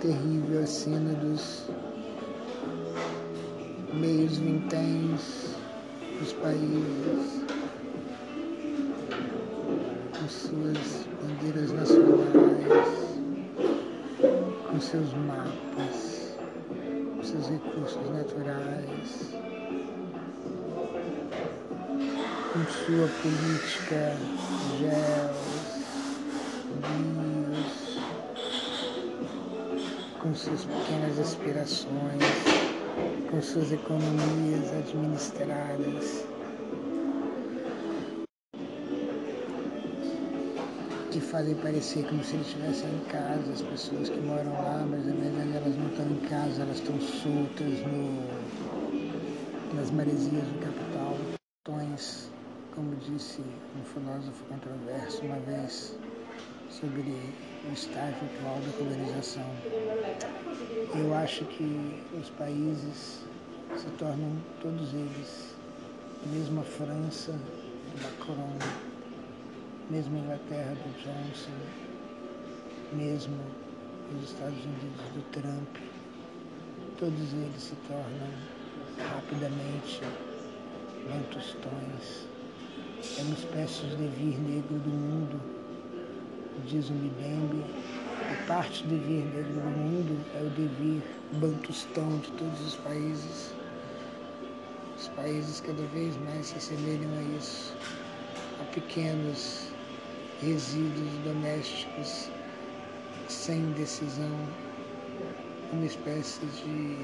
terrível a cena dos meios vinténs dos países, com suas bandeiras nacionais, com seus mapas, com seus recursos naturais, com sua política bios, com suas pequenas aspirações, com suas economias administradas, que fazem parecer como se eles estivessem em casa, as pessoas que moram lá, mas na verdade elas não estão em casa, elas estão soltas no, nas maresias do capital. Tons, como disse um filósofo controverso uma vez sobre o estágio atual da colonização. Eu acho que os países se tornam todos eles, mesmo a França do Macron, mesmo a Inglaterra do Johnson, mesmo os Estados Unidos do Trump, todos eles se tornam rapidamente lentostões. É uma espécie de devir negro do mundo, diz o Mbembe, e parte do devir negro do mundo é o devir bantustão de todos os países. Os países cada vez mais se assemelham a isso, a pequenos resíduos domésticos sem decisão, uma espécie de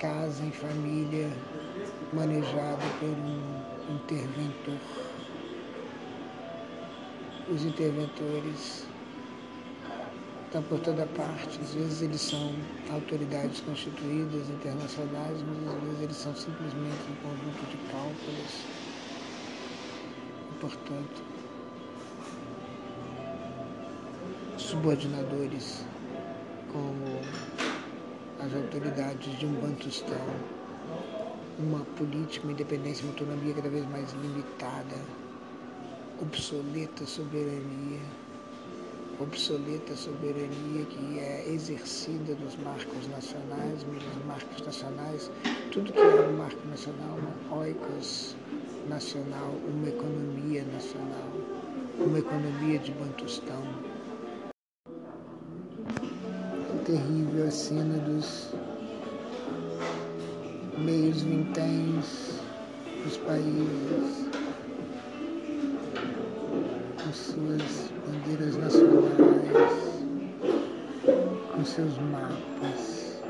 casa em família manejada por um interventor. Os interventores estão por toda parte, às vezes eles são autoridades constituídas internacionais, mas às vezes eles são simplesmente um conjunto de cálculos. E, portanto, subordinadores como as autoridades de um Bantustão, uma política, uma independência, uma autonomia cada vez mais limitada, obsoleta soberania, obsoleta soberania que é exercida nos marcos nacionais, mas os marcos nacionais, tudo que é um marco nacional, uma oikos nacional, uma economia nacional, uma economia de Bantustão. Terrível a cena dos meios vinténs dos países, com suas bandeiras nacionais, com seus mapas,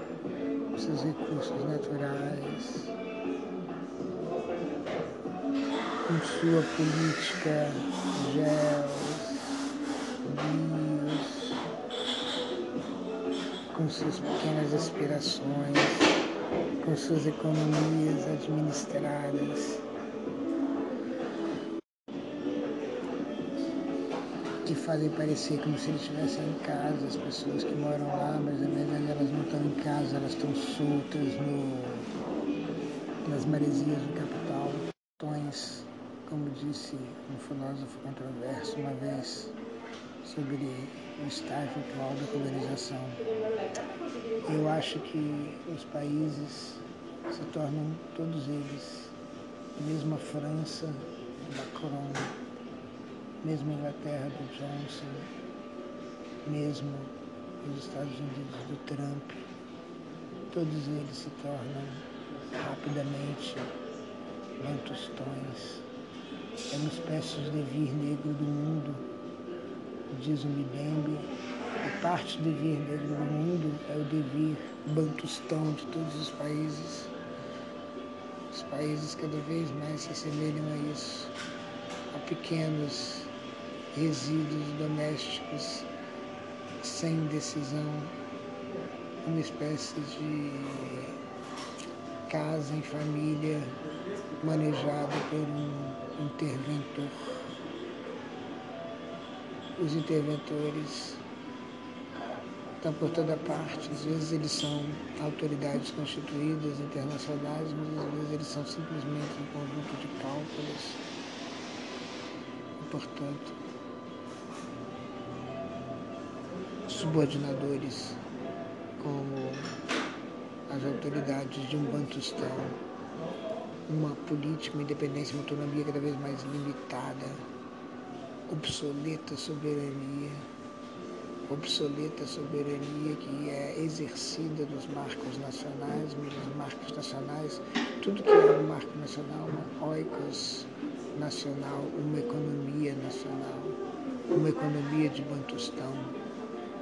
com seus recursos naturais, com sua política géus, bios, com suas pequenas aspirações, com suas economias administradas, que fazem parecer como se eles estivessem em casa, as pessoas que moram lá, mas na verdade elas não estão em casa, elas estão soltas no, nas maresias do capital. Tons, como disse um filósofo controverso uma vez sobre o estágio atual da colonização. Eu acho que os países se tornam todos eles, mesmo a França Macron, mesmo a Inglaterra do Johnson, mesmo os Estados Unidos do Trump, todos eles se tornam rapidamente lentostões. É uma espécie de devir negro do mundo, diz o Mbembe, e parte do devir negro do mundo é o devir bantustão de todos os países. Os países cada vez mais se assemelham a isso, a pequenos resíduos domésticos sem decisão, uma espécie de casa em família manejada por um interventor. Os interventores estão por toda parte, às vezes eles são autoridades constituídas internacionais, mas às vezes eles são simplesmente um conjunto de cálculos. Portanto, subordinadores, como as autoridades de um Bantustão, uma política, uma independência, uma autonomia cada vez mais limitada, obsoleta soberania, obsoleta soberania que é exercida nos marcos nacionais, nos marcos nacionais, tudo que é um marco nacional, uma oikos nacional, uma economia nacional, uma economia de Bantustão